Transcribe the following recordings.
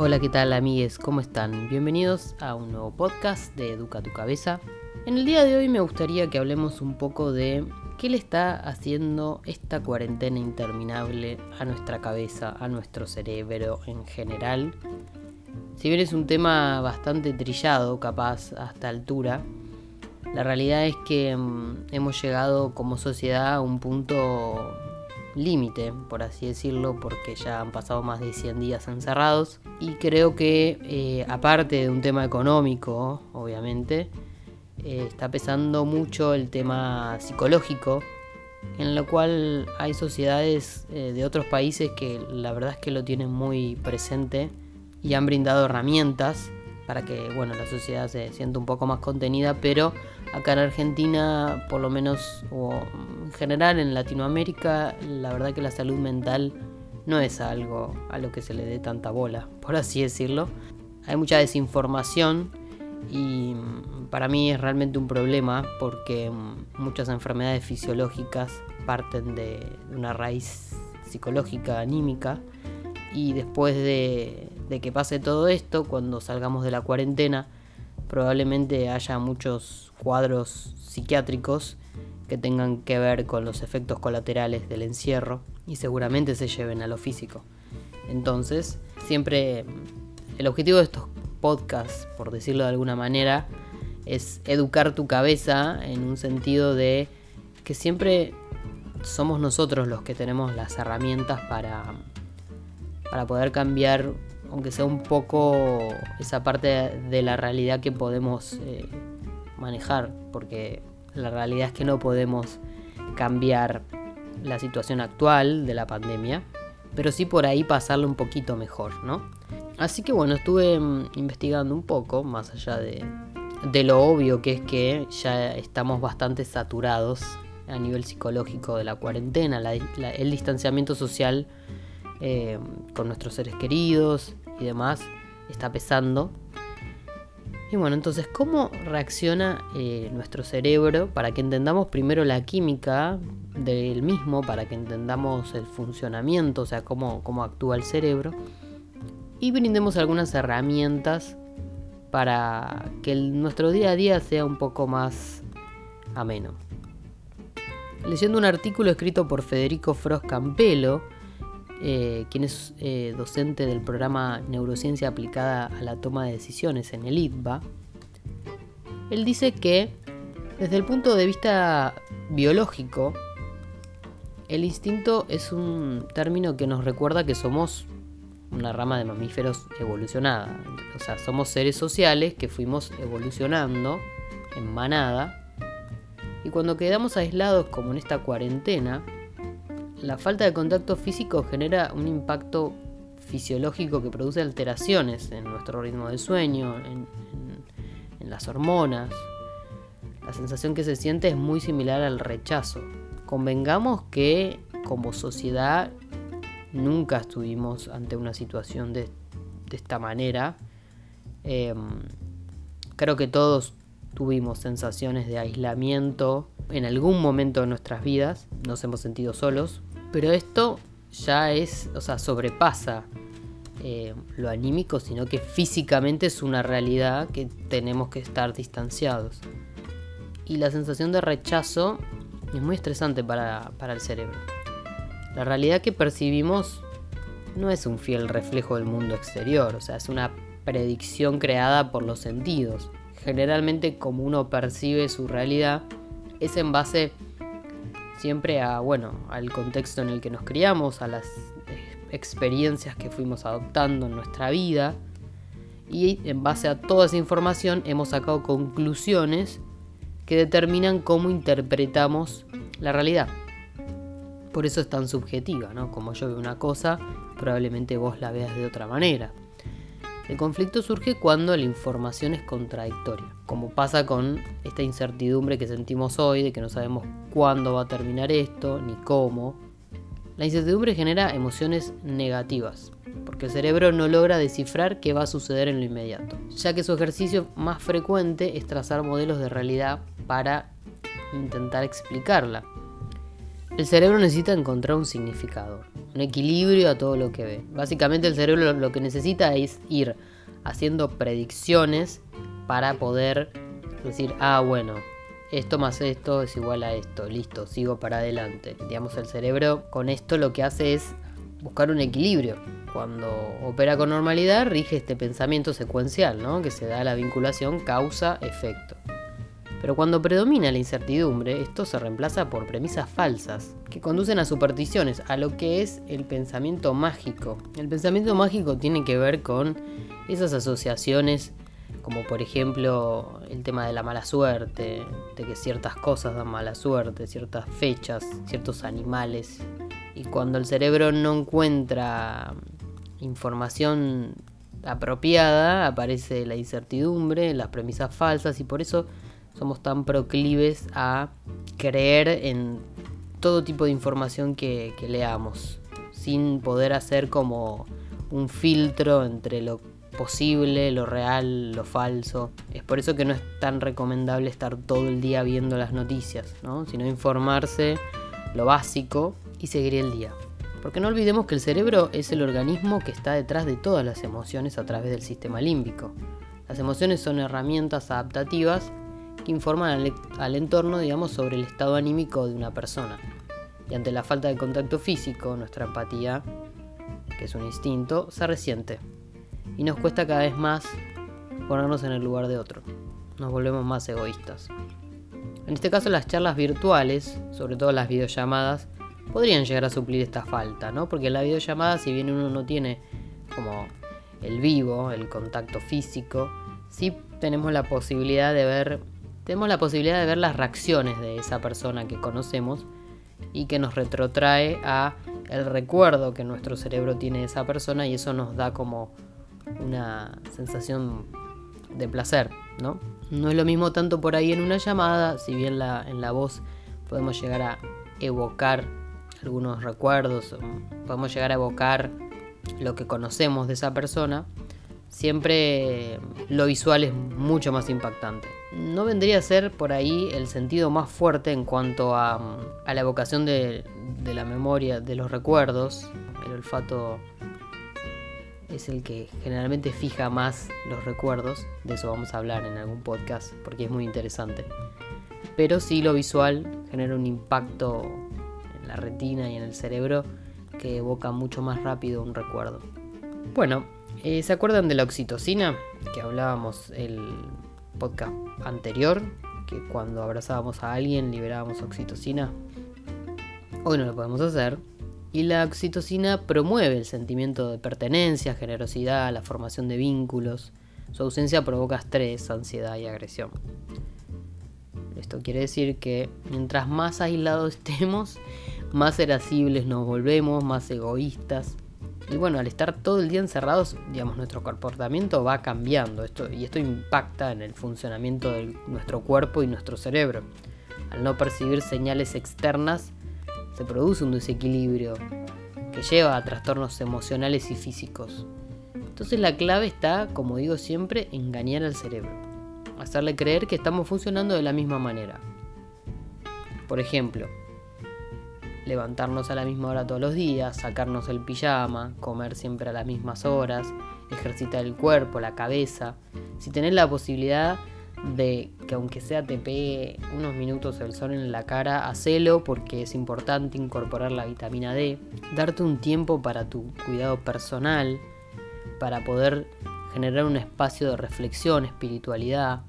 Hola, ¿qué tal amigues? ¿Cómo están? Bienvenidos a un nuevo podcast de Educa tu Cabeza. En el día de hoy me gustaría que hablemos un poco de qué le está haciendo esta cuarentena interminable a nuestra cabeza, a nuestro cerebro en general. Si bien es un tema bastante trillado, capaz a esta altura, la realidad es que mm, hemos llegado como sociedad a un punto límite, por así decirlo, porque ya han pasado más de 100 días encerrados. Y creo que, eh, aparte de un tema económico, obviamente, eh, está pesando mucho el tema psicológico, en lo cual hay sociedades eh, de otros países que la verdad es que lo tienen muy presente y han brindado herramientas para que bueno, la sociedad se sienta un poco más contenida, pero acá en Argentina, por lo menos, o en general en Latinoamérica, la verdad que la salud mental no es algo a lo que se le dé tanta bola, por así decirlo. Hay mucha desinformación y mm, para mí es realmente un problema porque mm, muchas enfermedades fisiológicas parten de una raíz psicológica, anímica, y después de, que pase todo esto, cuando salgamos de la cuarentena, probablemente haya muchos cuadros psiquiátricos que tengan que ver con los efectos colaterales del encierro y seguramente se lleven a lo físico. Entonces, siempre el objetivo de estos podcasts, por decirlo de alguna manera, es educar tu cabeza en un sentido de que siempre somos nosotros los que tenemos las herramientas para para poder cambiar, aunque sea un poco, esa parte de la realidad que podemos eh, manejar, porque la realidad es que no podemos cambiar la situación actual de la pandemia, pero sí por ahí pasarlo un poquito mejor, ¿no? Así que bueno, estuve mm, investigando un poco, más allá de, de lo obvio que es que ya estamos bastante saturados a nivel psicológico de la cuarentena, el distanciamiento social eh, con nuestros seres queridos y demás, está pesando. Y bueno, entonces, ¿cómo reacciona eh, nuestro cerebro para que entendamos primero la química del mismo, para que entendamos el funcionamiento, o sea, cómo, cómo actúa el cerebro? Y brindemos algunas herramientas para que nuestro día a día sea un poco más ameno. Leyendo un artículo escrito por Federico Frost Campelo, eh, quien es eh, docente del programa Neurociencia aplicada a la toma de decisiones en el ITBA, él dice que desde el punto de vista biológico, el instinto es un término que nos recuerda que somos una rama de mamíferos evolucionada. O sea, somos seres sociales que fuimos evolucionando en manada. Y cuando quedamos aislados como en esta cuarentena, la falta de contacto físico genera un impacto fisiológico que produce alteraciones en nuestro ritmo de sueño, en, las hormonas. La sensación que se siente es muy similar al rechazo. Convengamos que como sociedad nunca estuvimos ante una situación de, esta manera. Em, creo que todos tuvimos sensaciones de aislamiento en algún momento de nuestras vidas, nos hemos sentido solos, pero esto ya es, o sea, sobrepasa eh, lo anímico, sino que físicamente es una realidad que tenemos que estar distanciados. Y la sensación de rechazo es muy estresante para, para el cerebro. La realidad que percibimos no es un fiel reflejo del mundo exterior, o sea, es una predicción creada por los sentidos. Generalmente como uno percibe su realidad es en base siempre a, bueno, al contexto en el que nos criamos, a las eh, experiencias que fuimos adoptando en nuestra vida. Y en base a toda esa información hemos sacado conclusiones que determinan cómo interpretamos la realidad. Por eso es tan subjetiva, ¿no? Como yo veo una cosa, probablemente vos la veas de otra manera. El conflicto surge cuando la información es contradictoria, como pasa con esta incertidumbre que sentimos hoy de que no sabemos cuándo va a terminar esto ni cómo. La incertidumbre genera emociones negativas, porque el cerebro no logra descifrar qué va a suceder en lo inmediato, ya que su ejercicio más frecuente es trazar modelos de realidad para intentar explicarla. El cerebro necesita encontrar un significador, un equilibrio a todo lo que ve. Básicamente el cerebro lo que necesita es ir haciendo predicciones para poder decir, ah, bueno, esto más esto es igual a esto, listo, sigo para adelante. Digamos, el cerebro con esto lo que hace es buscar un equilibrio. Cuando opera con normalidad rige este pensamiento secuencial, ¿no? que se da la vinculación causa-efecto. Pero cuando predomina la incertidumbre, esto se reemplaza por premisas falsas, que conducen a supersticiones, a lo que es el pensamiento mágico. El pensamiento mágico tiene que ver con esas asociaciones, como por ejemplo el tema de la mala suerte, de que ciertas cosas dan mala suerte, ciertas fechas, ciertos animales. Y cuando el cerebro no encuentra información apropiada, aparece la incertidumbre, las premisas falsas y por eso somos tan proclives a creer en todo tipo de información que, leamos, sin poder hacer como un filtro entre lo posible, lo real, lo falso. Es por eso que no es tan recomendable estar todo el día viendo las noticias, sino informarse lo básico y seguir el día. Porque no olvidemos que el cerebro es el organismo que está detrás de todas las emociones a través del sistema límbico. Las emociones son herramientas adaptativas informan al, entorno, digamos, sobre el estado anímico de una persona. Y ante la falta de contacto físico, nuestra empatía, que es un instinto, se resiente. Y nos cuesta cada vez más ponernos en el lugar de otro. Nos volvemos más egoístas. En este caso las charlas virtuales, sobre todo las videollamadas, podrían llegar a suplir esta falta, ¿no? Porque la videollamada, si bien uno no tiene como el vivo, el contacto físico, sí tenemos la posibilidad de ver tenemos la posibilidad de ver las reacciones de esa persona que conocemos y que nos retrotrae a el recuerdo que nuestro cerebro tiene de esa persona y eso nos da como una sensación de placer, ¿no? No es lo mismo tanto por ahí en una llamada, si bien la, en la voz podemos llegar a evocar algunos recuerdos, podemos llegar a evocar lo que conocemos de esa persona, siempre lo visual es mucho más impactante. No vendría a ser por ahí el sentido más fuerte en cuanto a, la evocación de, la memoria, de los recuerdos. El olfato es el que generalmente fija más los recuerdos. De eso vamos a hablar en algún podcast porque es muy interesante. Pero sí lo visual genera un impacto en la retina y en el cerebro que evoca mucho más rápido un recuerdo. Bueno, eh, ¿Se acuerdan de la oxitocina? Que hablábamos el podcast anterior, que cuando abrazábamos a alguien liberábamos oxitocina. Hoy no lo podemos hacer. Y la oxitocina promueve el sentimiento de pertenencia, generosidad, la formación de vínculos. Su ausencia provoca estrés, ansiedad y agresión. Esto quiere decir que mientras más aislados estemos, más irascibles nos volvemos, más egoístas, y bueno, al estar todo el día encerrados, digamos, nuestro comportamiento va cambiando esto, y esto impacta en el funcionamiento de nuestro cuerpo y nuestro cerebro. Al no percibir señales externas, se produce un desequilibrio que lleva a trastornos emocionales y físicos. Entonces la clave está, como digo siempre, engañar al cerebro, hacerle creer que estamos funcionando de la misma manera. Por ejemplo, levantarnos a la misma hora todos los días, sacarnos el pijama, comer siempre a las mismas horas, ejercitar el cuerpo, la cabeza. Si tenés la posibilidad de que aunque sea te pegue unos minutos el sol en la cara, hacelo porque es importante incorporar la vitamina D, darte un tiempo para tu cuidado personal, para poder generar un espacio de reflexión, espiritualidad.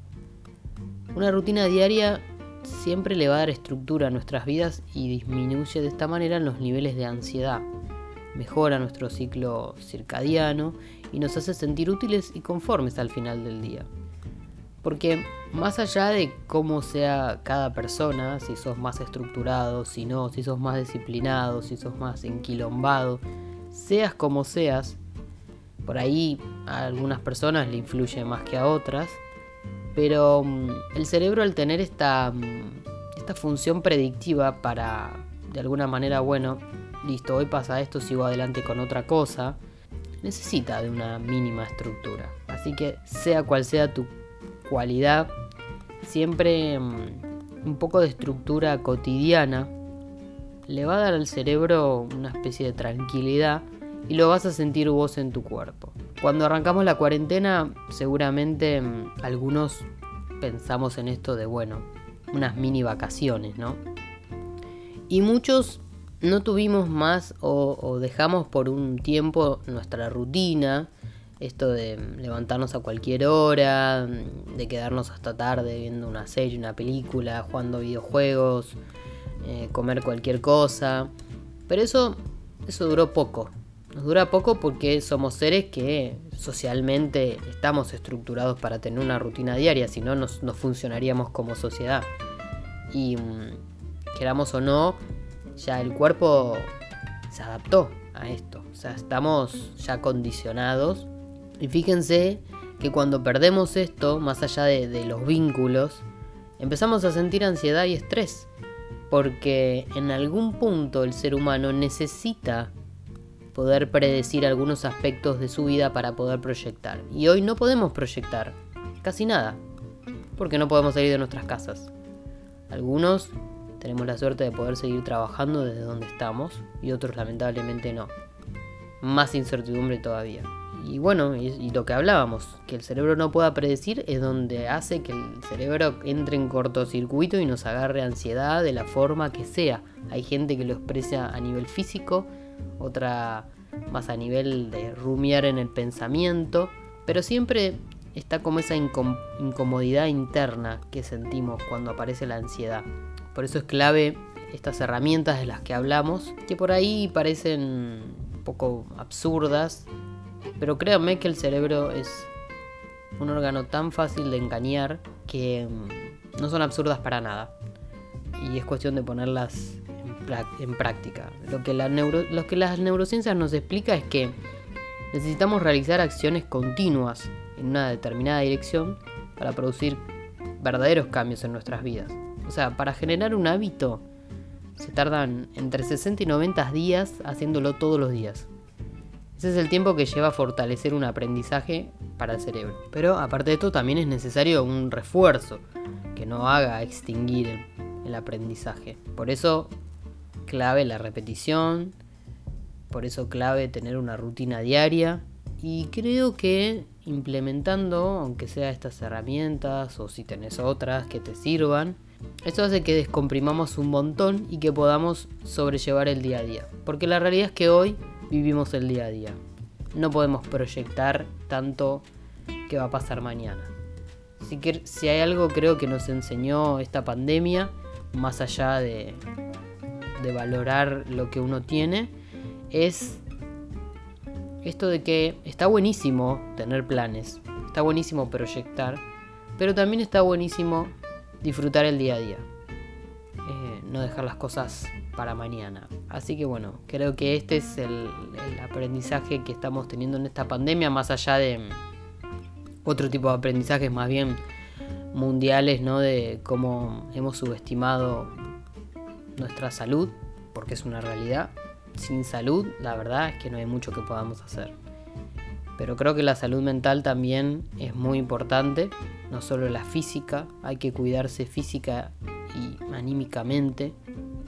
Una rutina diaria siempre le va a dar estructura a nuestras vidas y disminuye de esta manera los niveles de ansiedad. Mejora nuestro ciclo circadiano y nos hace sentir útiles y conformes al final del día. Porque más allá de cómo sea cada persona, si sos más estructurado, si no, si sos más disciplinado, si sos más enquilombado, seas como seas, por ahí a algunas personas le influye más que a otras, pero mm, el cerebro al tener esta, mm, esta función predictiva para, de alguna manera, bueno, listo, hoy pasa esto, sigo adelante con otra cosa, necesita de una mínima estructura. Así que sea cual sea tu cualidad, siempre mm, un poco de estructura cotidiana le va a dar al cerebro una especie de tranquilidad y lo vas a sentir vos en tu cuerpo. Cuando arrancamos la cuarentena, seguramente mm, algunos pensamos en esto de, bueno, unas mini vacaciones, ¿no? Y muchos no tuvimos más o, dejamos por un tiempo nuestra rutina, esto de levantarnos a cualquier hora, de quedarnos hasta tarde viendo una serie, una película, jugando videojuegos, eh, comer cualquier cosa. Pero eso, eso duró poco. Nos dura poco porque somos seres que socialmente estamos estructurados para tener una rutina diaria, si no, no funcionaríamos como sociedad. Y mm, queramos o no, ya el cuerpo se adaptó a esto. O sea, estamos ya condicionados. Y fíjense que cuando perdemos esto, más allá de, los vínculos, empezamos a sentir ansiedad y estrés. Porque en algún punto el ser humano necesita poder predecir algunos aspectos de su vida para poder proyectar. Y hoy no podemos proyectar casi nada, porque no podemos salir de nuestras casas. Algunos tenemos la suerte de poder seguir trabajando desde donde estamos y otros lamentablemente no. Más incertidumbre todavía. Y bueno, y, lo que hablábamos, que el cerebro no pueda predecir es donde hace que el cerebro entre en cortocircuito y nos agarre ansiedad de la forma que sea. Hay gente que lo expresa a nivel físico, otra más a nivel de rumiar en el pensamiento, pero siempre está como esa incomodidad interna que sentimos cuando aparece la ansiedad. Por eso es clave estas herramientas de las que hablamos, que por ahí parecen un poco absurdas, pero créanme que el cerebro es un órgano tan fácil de engañar que mm, no son absurdas para nada. Y es cuestión de ponerlas en, práctica. Lo que, lo que las neurociencias nos explica es que necesitamos realizar acciones continuas en una determinada dirección para producir verdaderos cambios en nuestras vidas. O sea, para generar un hábito se tardan entre 60 y 90 días haciéndolo todos los días. Ese es el tiempo que lleva a fortalecer un aprendizaje para el cerebro. Pero aparte de esto también es necesario un refuerzo que no haga extinguir el, el aprendizaje. Por eso clave la repetición, por eso clave tener una rutina diaria y creo que implementando, aunque sea estas herramientas o si tenés otras que te sirvan, esto hace que descomprimamos un montón y que podamos sobrellevar el día a día. Porque la realidad es que hoy vivimos el día a día. No podemos proyectar tanto que va a pasar mañana. Si, que, si hay algo creo que nos enseñó esta pandemia, más allá de, de valorar lo que uno tiene, es esto de que está buenísimo tener planes, está buenísimo proyectar, pero también está buenísimo disfrutar el día a día. Eh, no dejar las cosas para mañana. Así que bueno, creo que este es el, aprendizaje que estamos teniendo en esta pandemia, más allá de otro tipo de aprendizajes más bien mundiales, ¿no? De cómo hemos subestimado nuestra salud, porque es una realidad. Sin salud, la verdad es que no hay mucho que podamos hacer. Pero creo que la salud mental también es muy importante, no solo la física, hay que cuidarse física y anímicamente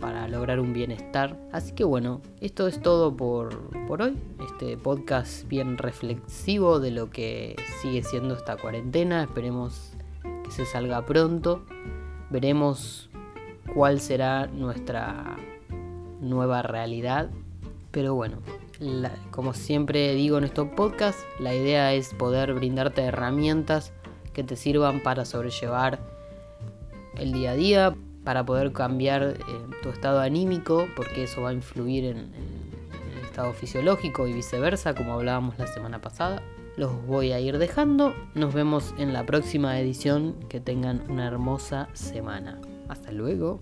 para lograr un bienestar. Así que bueno, esto es todo por, por hoy. Este podcast bien reflexivo de lo que sigue siendo esta cuarentena. Esperemos que se salga pronto. Veremos cuál será nuestra nueva realidad. Pero bueno, como siempre digo en estos podcasts, la idea es poder brindarte herramientas que te sirvan para sobrellevar el día a día, para poder cambiar eh, tu estado anímico, porque eso va a influir en, en el estado fisiológico y viceversa, como hablábamos la semana pasada. Los voy a ir dejando. Nos vemos en la próxima edición. Que tengan una hermosa semana. Hasta luego.